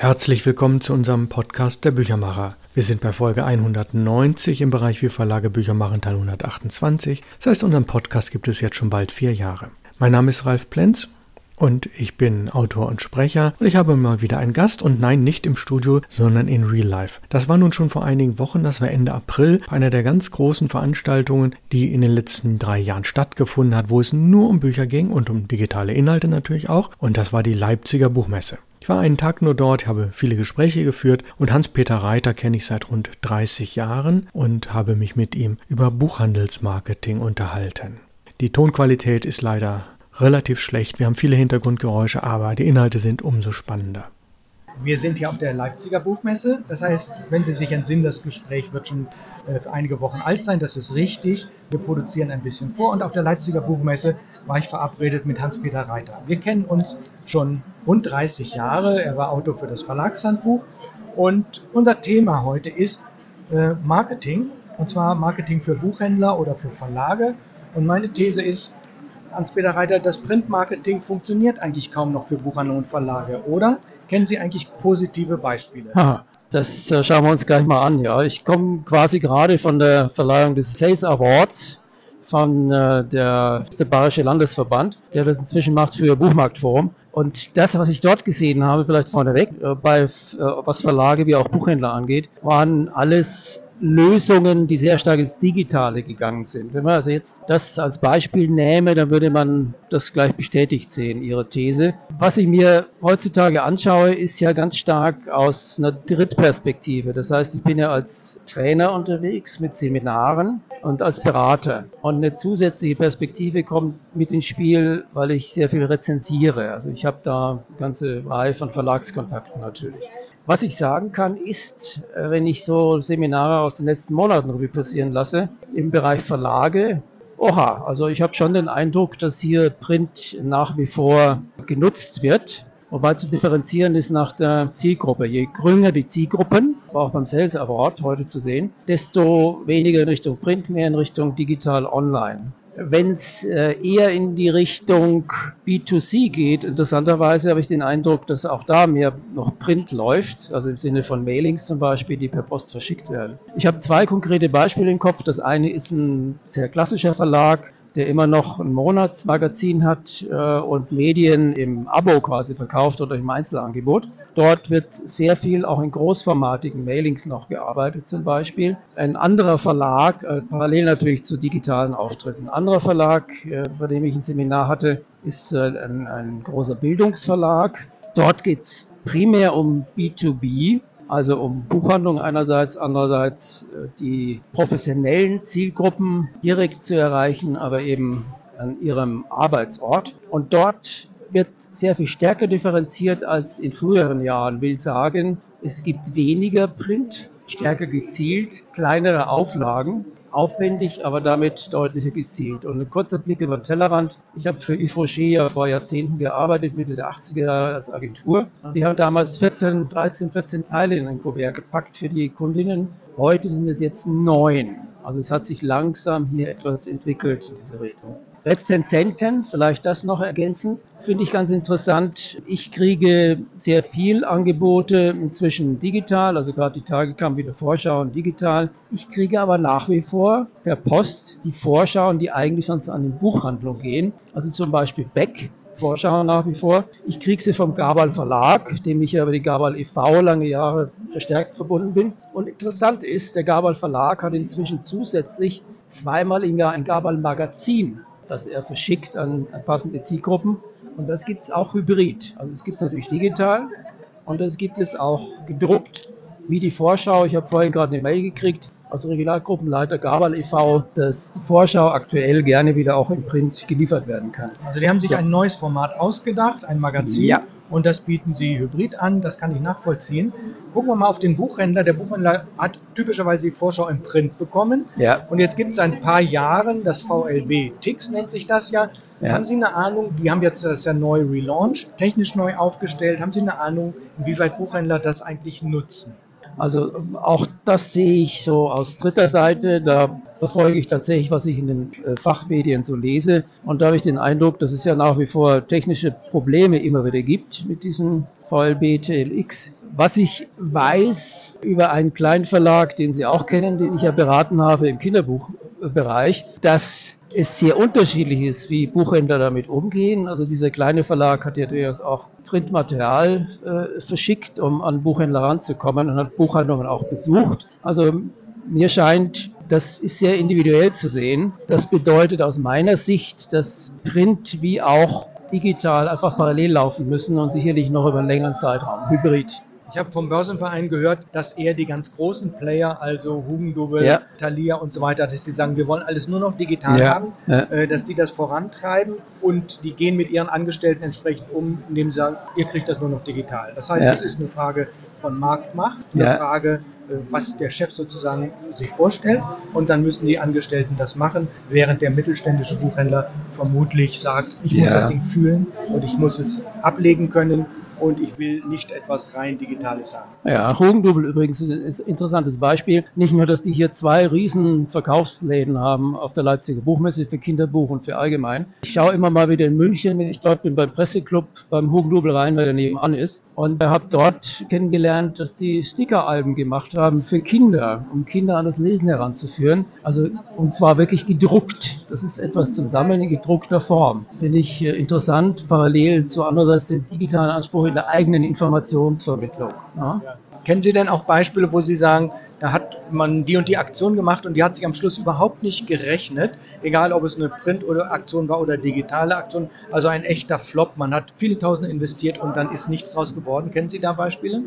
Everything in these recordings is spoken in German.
Herzlich willkommen zu unserem Podcast der Büchermacher. Wir sind bei Folge 190 im Bereich Wir Verlage Bücher machen Teil 128. Das heißt, unseren Podcast gibt es jetzt schon bald vier Jahre. Mein Name ist Ralf Plenz und ich bin Autor und Sprecher und ich habe mal wieder einen Gast und nein, nicht im Studio, sondern in Real Life. Das war nun schon vor einigen Wochen, das war Ende April, bei einer der ganz großen Veranstaltungen, die in den letzten drei Jahren stattgefunden hat, wo es nur um Bücher ging und um digitale Inhalte natürlich auch und das war die Leipziger Buchmesse. Ich war einen Tag nur dort, habe viele Gespräche geführt und Hans-Peter Reiter kenne ich seit rund 30 Jahren und habe mich mit ihm über Buchhandelsmarketing unterhalten. Die Tonqualität ist leider relativ schlecht. Wir haben viele Hintergrundgeräusche, aber die Inhalte sind umso spannender. Wir sind hier auf der Leipziger Buchmesse. Das heißt, wenn Sie sich entsinnen, das Gespräch wird schon äh, einige Wochen alt sein. Das ist richtig. Wir produzieren ein bisschen vor. Und auf der Leipziger Buchmesse war ich verabredet mit Hans-Peter Reiter. Wir kennen uns schon rund 30 Jahre. Er war Autor für das Verlagshandbuch. Und unser Thema heute ist äh, Marketing. Und zwar Marketing für Buchhändler oder für Verlage. Und meine These ist, Hans-Peter Reiter, das Printmarketing funktioniert eigentlich kaum noch für Buchhandlung und Verlage, oder? Kennen Sie eigentlich positive Beispiele? Ha, das äh, schauen wir uns gleich mal an. Ja, ich komme quasi gerade von der Verleihung des Sales Awards von äh, der, der Bayerische Landesverband, der das inzwischen macht für Buchmarktforum. Und das, was ich dort gesehen habe, vielleicht vorneweg, äh, bei, äh, was Verlage wie auch Buchhändler angeht, waren alles Lösungen, die sehr stark ins Digitale gegangen sind. Wenn man also jetzt das als Beispiel nähme, dann würde man das gleich bestätigt sehen, Ihre These. Was ich mir heutzutage anschaue, ist ja ganz stark aus einer Drittperspektive. Das heißt, ich bin ja als Trainer unterwegs mit Seminaren und als Berater. Und eine zusätzliche Perspektive kommt mit ins Spiel, weil ich sehr viel rezensiere. Also ich habe da eine ganze Reihe von Verlagskontakten natürlich. Was ich sagen kann, ist, äh, wenn ich so Seminare aus den letzten Monaten Revue passieren lasse, im Bereich Verlage, oha, also ich habe schon den Eindruck, dass hier Print nach wie vor genutzt wird. Wobei zu differenzieren ist nach der Zielgruppe. Je grüner die Zielgruppen, auch beim Sales Award heute zu sehen, desto weniger in Richtung Print, mehr in Richtung digital online. Wenn es äh, eher in die Richtung B2C geht, interessanterweise habe ich den Eindruck, dass auch da mehr noch Print läuft, also im Sinne von Mailings zum Beispiel, die per Post verschickt werden. Ich habe zwei konkrete Beispiele im Kopf. Das eine ist ein sehr klassischer Verlag, der immer noch ein Monatsmagazin hat äh, und Medien im Abo quasi verkauft oder im Einzelangebot. Dort wird sehr viel auch in großformatigen Mailings noch gearbeitet zum Beispiel. Ein anderer Verlag, äh, parallel natürlich zu digitalen Auftritten, ein anderer Verlag, äh, bei dem ich ein Seminar hatte, ist äh, ein, ein großer Bildungsverlag. Dort geht es primär um B2B, also um Buchhandlung einerseits, andererseits äh, die professionellen Zielgruppen direkt zu erreichen, aber eben an ihrem Arbeitsort. Und dort wird sehr viel stärker differenziert als in früheren Jahren. Will sagen, es gibt weniger Print, stärker gezielt, kleinere Auflagen aufwendig, aber damit deutlicher gezielt. Und ein kurzer Blick über den Tellerrand. Ich habe für Yves Rocher ja vor Jahrzehnten gearbeitet, Mitte der 80er Jahre als Agentur. Die haben damals 14, 13, 14 Teile in ein Kuvert gepackt für die Kundinnen. Heute sind es jetzt neun. Also es hat sich langsam hier etwas entwickelt in diese Richtung. Rezensenten, vielleicht das noch ergänzend, finde ich ganz interessant. Ich kriege sehr viel Angebote inzwischen digital, also gerade die Tage kamen wieder Vorschauen digital. Ich kriege aber nach wie vor per Post die Vorschauen, die eigentlich sonst an die Buchhandlung gehen. Also zum Beispiel Beck, Vorschau nach wie vor. Ich kriege sie vom Gabal Verlag, dem ich ja über die Gabal e.V. lange Jahre verstärkt verbunden bin. Und interessant ist, der Gabal Verlag hat inzwischen zusätzlich zweimal im Jahr ein Gabal Magazin das er verschickt an, passende Zielgruppen. Und das gibt es auch hybrid. Also es gibt es natürlich digital und das gibt es auch gedruckt. Wie die Vorschau, ich habe vorhin gerade eine Mail gekriegt, als Regionalgruppenleiter Gabal e.V., dass die Vorschau aktuell gerne wieder auch im Print geliefert werden kann. Also die haben sich ja. ein neues Format ausgedacht, ein Magazin. Ja. Und das bieten sie hybrid an, das kann ich nachvollziehen. Gucken wir mal auf den Buchhändler. Der Buchhändler hat typischerweise die Vorschau im Print bekommen. Ja. Und jetzt gibt es ein paar Jahren das VLB Tix, nennt sich das ja. ja. Haben Sie eine Ahnung, die haben jetzt das ja neu relaunched, technisch neu aufgestellt. Haben Sie eine Ahnung, inwieweit Buchhändler das eigentlich nutzen? Also auch das sehe ich so aus dritter Seite. Da verfolge ich tatsächlich, was ich in den äh, Fachmedien so lese. Und da habe ich den Eindruck, dass es ja nach wie vor technische Probleme immer wieder gibt mit diesem VLB TLX. Was ich weiß über einen kleinen Verlag, den Sie auch kennen, den ich ja beraten habe im Kinderbuchbereich, dass es sehr unterschiedlich ist, wie Buchhändler damit umgehen. Also dieser kleine Verlag hat ja durchaus auch Printmaterial äh, verschickt, um an Buchhändler ranzukommen und hat Buchhandlungen auch besucht. Also mir scheint, das ist sehr individuell zu sehen. Das bedeutet aus meiner Sicht, dass Print wie auch digital einfach parallel laufen müssen und sicherlich noch über einen längeren Zeitraum, hybrid. Ich habe vom Börsenverein gehört, dass eher die ganz großen Player, also Hugendubel, ja. Thalia und so weiter, dass sie sagen, wir wollen alles nur noch digital ja. haben, ja. Äh, dass die das vorantreiben und die gehen mit ihren Angestellten entsprechend um, indem sie sagen, ihr kriegt das nur noch digital. Das heißt, es ist eine Frage von Marktmacht, eine Frage, äh, was der Chef sozusagen sich vorstellt und dann müssen die Angestellten das machen, während der mittelständische Buchhändler vermutlich sagt, ich muss das Ding fühlen und ich muss es ablegen können und ich will nicht etwas rein Digitales haben. Ja, Hugendubel übrigens ist ein interessantes Beispiel. Nicht nur, dass die hier zwei riesen Verkaufsläden haben auf der Leipziger Buchmesse für Kinderbuch und für allgemein. Ich schaue immer mal wieder in München, wenn ich dort bin beim Presseclub beim Hugendubel rein, weil der nebenan ist und habe dort kennengelernt, dass die Stickeralben gemacht haben für Kinder, um Kinder an das Lesen heranzuführen. Also und zwar wirklich gedruckt. Das ist etwas zum Sammeln in gedruckter Form. Finde ich äh, interessant, parallel zu andererseits dem digitalen Anspruch in der eigenen Informationsvermittlung. Ja. Kennen Sie denn auch Beispiele, wo Sie sagen, man die und die Aktion gemacht und die hat sich am Schluss überhaupt nicht gerechnet, egal ob es eine Print- oder Aktion war oder digitale Aktion, also ein echter Flop. Man hat viele Tausende investiert und dann ist nichts draus geworden. Kennen Sie da Beispiele?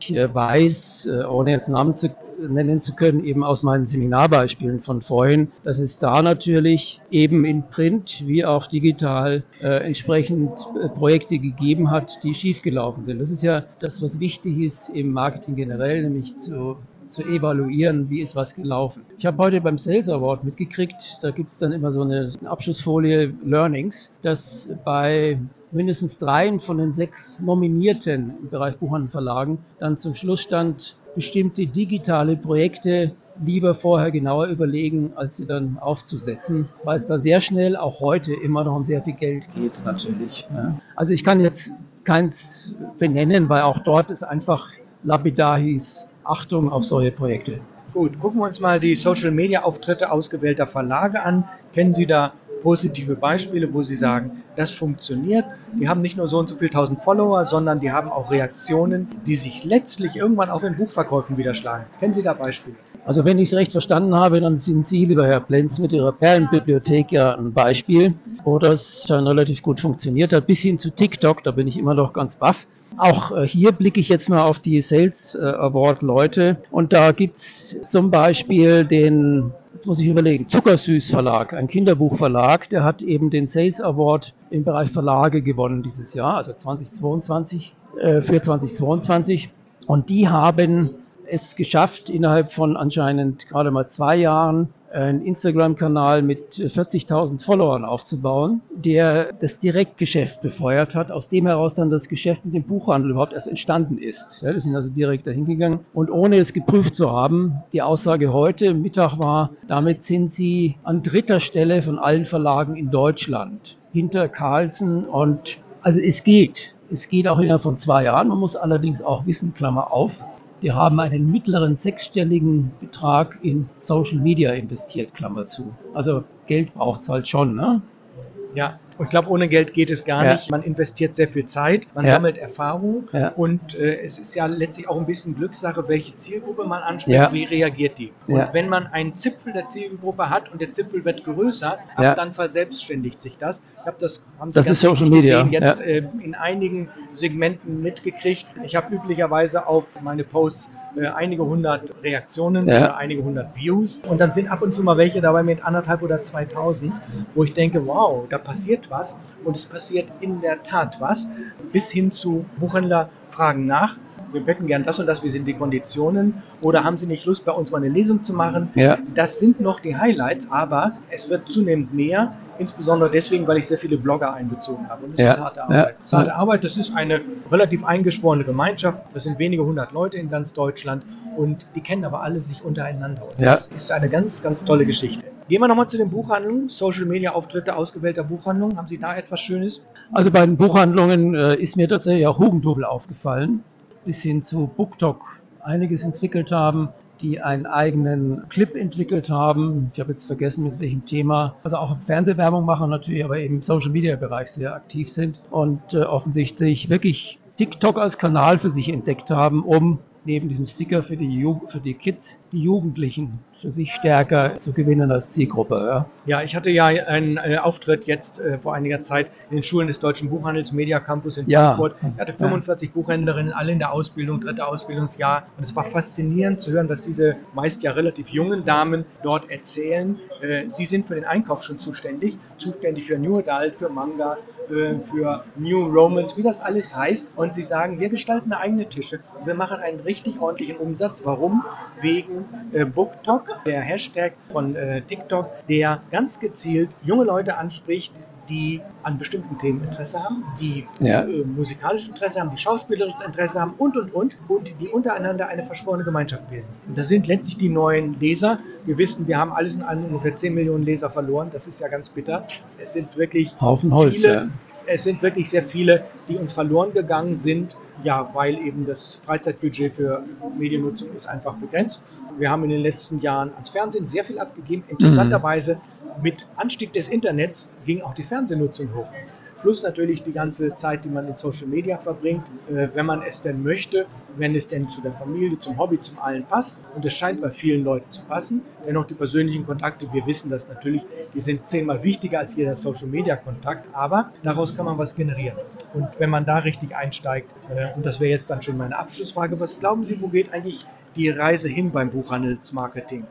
Ich weiß, äh, ohne jetzt Namen zu nennen zu können, eben aus meinen Seminarbeispielen von vorhin, dass es da natürlich eben in Print wie auch digital äh, entsprechend äh, Projekte gegeben hat, die schiefgelaufen sind. Das ist ja das, was wichtig ist im Marketing generell, nämlich zu zu evaluieren, wie ist was gelaufen. Ich habe heute beim Sales Award mitgekriegt, da gibt es dann immer so eine Abschlussfolie Learnings, dass bei mindestens dreien von den sechs Nominierten im Bereich Buchhandel dann zum Schluss stand, bestimmte digitale Projekte lieber vorher genauer überlegen, als sie dann aufzusetzen, weil es da sehr schnell auch heute immer noch um sehr viel Geld geht natürlich. Ja. Also ich kann jetzt keins benennen, weil auch dort ist einfach lapidar hieß, Achtung auf solche Projekte. Gut, gucken wir uns mal die Social-Media-Auftritte ausgewählter Verlage an. Kennen Sie da positive Beispiele, wo Sie sagen, das funktioniert. Die haben nicht nur so und so viel tausend Follower, sondern die haben auch Reaktionen, die sich letztlich irgendwann auch in Buchverkäufen widerschlagen. Kennen Sie da Beispiele? Also wenn ich es recht verstanden habe, dann sind Sie, lieber Herr Plenz, mit Ihrer Perlenbibliothek ja ein Beispiel, wo das dann relativ gut funktioniert hat, bis hin zu TikTok, da bin ich immer noch ganz baff. Auch äh, hier blicke ich jetzt mal auf die Sales äh, Award Leute und da gibt es zum Beispiel den jetzt muss ich überlegen, Zuckersüß Verlag, ein Kinderbuchverlag, der hat eben den Sales Award im Bereich Verlage gewonnen dieses Jahr, also 2022, äh, für 2022. Und die haben es geschafft, innerhalb von anscheinend gerade mal zwei Jahren einen Instagram-Kanal mit 40.000 Followern aufzubauen, der das Direktgeschäft befeuert hat, aus dem heraus dann das Geschäft mit dem Buchhandel überhaupt erst entstanden ist. Ja, die sind also direkt dahin gegangen und ohne es geprüft zu haben, die Aussage heute Mittag war, damit sind sie an dritter Stelle von allen Verlagen in Deutschland hinter Carlsen und also es geht. Es geht auch innerhalb von zwei Jahren. Man muss allerdings auch wissen, Klammer auf, die haben einen mittleren sechsstelligen Betrag in Social Media investiert, Klammer zu. Also Geld braucht es halt schon, ne? Ja, und ich glaube, ohne Geld geht es gar ja. nicht. Man investiert sehr viel Zeit, man ja. sammelt Erfahrung ja. und äh, es ist ja letztlich auch ein bisschen Glückssache, welche Zielgruppe man anspricht, wie reagiert die. Und wenn man einen Zipfel der Zielgruppe hat und der Zipfel wird größer, dann verselbstständigt sich das. Ich habe das, haben Sie das ist Social Media. Gesehen, jetzt äh, in einigen Segmenten mitgekriegt. Ich habe üblicherweise auf meine Posts äh, einige hundert Reaktionen oder einige hundert Views und dann sind ab und zu mal welche dabei mit anderthalb oder 2000, wo ich denke, wow, da passiert was und es passiert in der Tat was, bis hin zu Buchhändler fragen nach, wir betten gern das und das, wie sind die Konditionen oder haben Sie nicht Lust, bei uns mal eine Lesung zu machen? Ja. Das sind noch die Highlights, aber es wird zunehmend mehr, insbesondere deswegen, weil ich sehr viele Blogger einbezogen habe. Und das ja. ist harte Arbeit. Ja. Das ist harte Arbeit, das ist eine relativ eingeschworene Gemeinschaft, das sind wenige hundert Leute in ganz Deutschland und die kennen aber alle sich untereinander. Und ja. Das ist eine ganz, ganz tolle Geschichte. Gehen wir nochmal zu den Buchhandlungen. Social Media Auftritte ausgewählter Buchhandlungen. Haben Sie da etwas Schönes? Also bei den Buchhandlungen äh, ist mir tatsächlich auch Hugendubel aufgefallen. Bis hin zu BookTok einiges entwickelt haben, die einen eigenen Clip entwickelt haben. Ich habe jetzt vergessen, mit welchem Thema. Also auch Fernsehwerbung machen natürlich, aber eben im Social Media Bereich sehr aktiv sind und äh, offensichtlich wirklich TikTok als Kanal für sich entdeckt haben, um neben diesem Sticker für die, Jugend, für die Kids die Jugendlichen für sich stärker zu gewinnen als Zielgruppe. Ja, ja ich hatte ja einen äh, Auftritt jetzt äh, vor einiger Zeit in den Schulen des Deutschen Buchhandels Media Campus in ja. Frankfurt. Ich hatte 45 ja. Buchhändlerinnen, alle in der Ausbildung, dritte Ausbildungsjahr. Und es war faszinierend zu hören, was diese meist ja relativ jungen Damen dort erzählen. Äh, sie sind für den Einkauf schon zuständig, zuständig für New Adult, für Manga, äh, für New Romans, wie das alles heißt. Und sie sagen, wir gestalten eigene Tische und wir machen einen richtig ordentlichen Umsatz. Warum? Wegen äh, BookTok, der Hashtag von äh, TikTok, der ganz gezielt junge Leute anspricht, die an bestimmten Themen Interesse haben, die ja. äh, musikalisches Interesse haben, die schauspielerisches Interesse haben und, und, und, und die untereinander eine verschworene Gemeinschaft bilden. Und das sind letztlich die neuen Leser. Wir wissen, wir haben alles in allem ungefähr 10 Millionen Leser verloren. Das ist ja ganz bitter. Es sind wirklich Haufen Holz, viele, ja. Es sind wirklich sehr viele, die uns verloren gegangen sind, ja, weil eben das Freizeitbudget für Mediennutzung ist einfach begrenzt. Wir haben in den letzten Jahren ans Fernsehen sehr viel abgegeben. Interessanterweise mit Anstieg des Internets ging auch die Fernsehnutzung hoch. Plus natürlich die ganze Zeit, die man in Social Media verbringt, äh, wenn man es denn möchte, wenn es denn zu der Familie, zum Hobby, zum allen passt. Und es scheint bei vielen Leuten zu passen. Dennoch die persönlichen Kontakte, wir wissen das natürlich, die sind zehnmal wichtiger als jeder Social Media Kontakt, aber daraus kann man was generieren. Und wenn man da richtig einsteigt, äh, und das wäre jetzt dann schon meine Abschlussfrage, was glauben Sie, wo geht eigentlich die Reise hin beim Buchhandelsmarketing?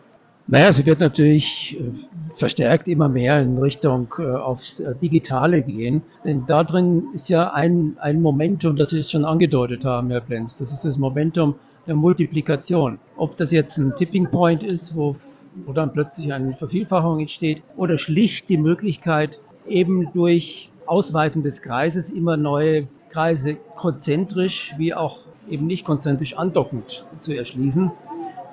Naja, sie wird natürlich äh, verstärkt immer mehr in Richtung äh, aufs äh, Digitale gehen. Denn da drin ist ja ein, ein Momentum, das Sie jetzt schon angedeutet haben, Herr Plenz. Das ist das Momentum der Multiplikation. Ob das jetzt ein Tipping Point ist, wo, wo dann plötzlich eine Vervielfachung entsteht, oder schlicht die Möglichkeit, eben durch Ausweiten des Kreises immer neue Kreise konzentrisch wie auch eben nicht konzentrisch andockend zu erschließen.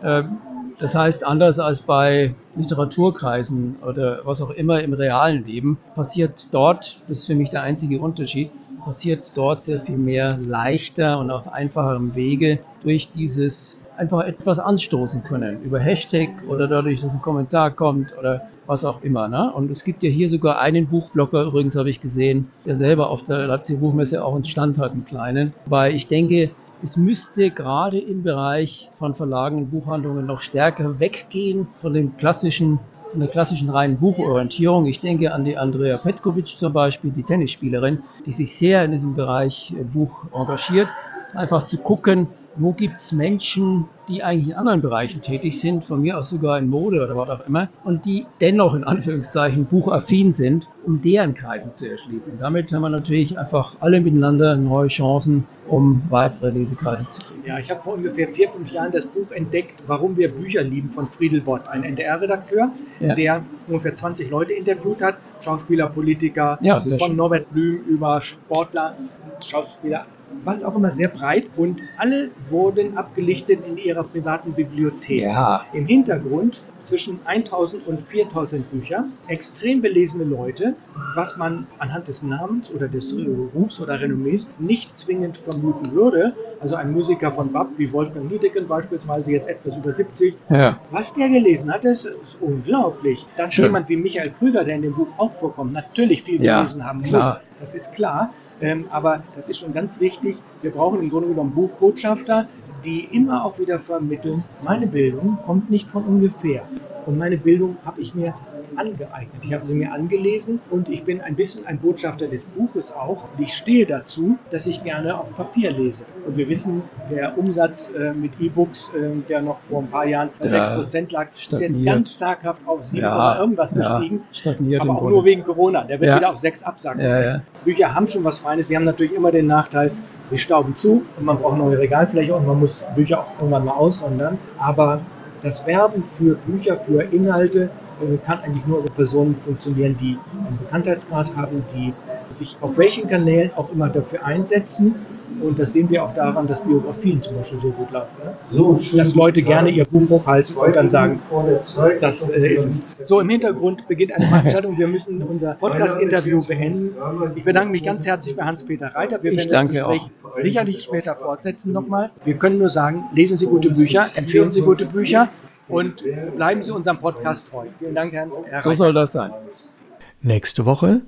Ähm, das heißt, anders als bei Literaturkreisen oder was auch immer im realen Leben, passiert dort, das ist für mich der einzige Unterschied, passiert dort sehr viel mehr leichter und auf einfacherem Wege durch dieses einfach etwas anstoßen können. Über Hashtag oder dadurch, dass ein Kommentar kommt oder was auch immer. Ne? Und es gibt ja hier sogar einen Buchblocker, übrigens habe ich gesehen, der selber auf der Leipziger Buchmesse auch einen Stand hat, einen kleinen. Weil ich denke, es müsste gerade im Bereich von Verlagen und Buchhandlungen noch stärker weggehen von dem klassischen von der klassischen reinen Buchorientierung. Ich denke an die Andrea Petkovic zum Beispiel, die Tennisspielerin, die sich sehr in diesem Bereich äh, Buch engagiert. Einfach zu gucken, wo gibt es Menschen, die eigentlich in anderen Bereichen tätig sind, von mir aus sogar in Mode oder was auch immer, und die dennoch in Anführungszeichen buchaffin sind, um deren Kreise zu erschließen. Damit haben wir natürlich einfach alle miteinander neue Chancen, um weitere Lesekreise zu kriegen. Ja, ich habe vor ungefähr vier, fünf Jahren das Buch entdeckt, Warum wir Bücher lieben, von Friedel Bott, ein NDR-Redakteur, ja. der ungefähr 20 Leute interviewt hat, Schauspieler, Politiker, ja, von Norbert Blüm über Sportler, Schauspieler, was auch immer sehr breit und alle wurden abgelichtet in ihrer privaten Bibliothek. Ja. Im Hintergrund zwischen 1000 und 4000 Bücher, extrem belesene Leute, was man anhand des Namens oder des Rufs oder Renommees nicht zwingend vermuten würde. Also ein Musiker von BAP wie Wolfgang Niedecken beispielsweise, jetzt etwas über 70. Ja. Was der gelesen hat, ist, ist unglaublich. Dass Schön. jemand wie Michael Krüger, der in dem Buch auch vorkommt, natürlich viel gelesen ja, haben klar. muss, das ist klar. Ähm, aber das ist schon ganz wichtig. Wir brauchen im Grunde genommen Buchbotschafter, die immer auch wieder vermitteln, meine Bildung kommt nicht von ungefähr. Und meine Bildung habe ich mir angeeignet. Ich habe sie mir angelesen und ich bin ein bisschen ein Botschafter des Buches auch. Und ich stehe dazu, dass ich gerne auf Papier lese. Und wir wissen, der Umsatz äh, mit E-Books, äh, der noch vor ein paar Jahren ja, 6% lag, stagniert. ist jetzt ganz zaghaft auf 7 ja, oder irgendwas ja, gestiegen. Stagniert aber auch nur wegen Corona. Der wird wieder auf 6 absagen. Bücher haben schon was Feines. Sie haben natürlich immer den Nachteil, sie stauben zu und man braucht neue Regalfläche und man muss Bücher auch irgendwann mal aussondern. Aber das Werben für Bücher, für Inhalte äh, kann eigentlich nur über Personen funktionieren, die einen Bekanntheitsgrad haben, die sich auf welchen Kanälen auch immer dafür einsetzen. Und das sehen wir auch daran, dass Biografien zum Beispiel so gut laufen. Ne? So dass Leute gerne ihr Buch hochhalten und dann sagen, das äh, ist es. So, im Hintergrund beginnt eine Veranstaltung. Wir müssen unser Podcast-Interview beenden. Ich bedanke mich ganz herzlich bei Hans-Peter Reiter. Wir werden das Gespräch auch. sicherlich später fortsetzen nochmal. Wir können nur sagen, lesen Sie gute Bücher, empfehlen Sie gute Bücher und bleiben Sie unserem Podcast treu. Vielen Dank, Herrn. Herr so soll das sein. Nächste Woche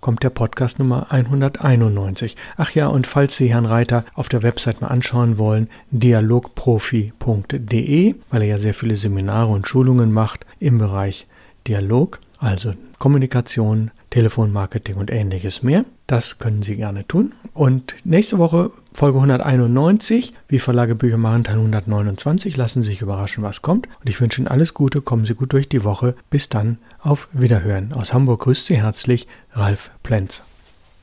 kommt der Podcast Nummer 191. Ach ja, und falls Sie Herrn Reiter auf der Website mal anschauen wollen, dialogprofi.de, weil er ja sehr viele Seminare und Schulungen macht im Bereich Dialog, also Kommunikation, Telefonmarketing und ähnliches mehr. Das können Sie gerne tun. Und nächste Woche Folge 191, wie Verlage Bücher machen, Teil 129. Lassen Sie sich überraschen, was kommt. Und ich wünsche Ihnen alles Gute, kommen Sie gut durch die Woche. Bis dann, auf Wiederhören. Aus Hamburg grüßt Sie herzlich Ralf Plenz.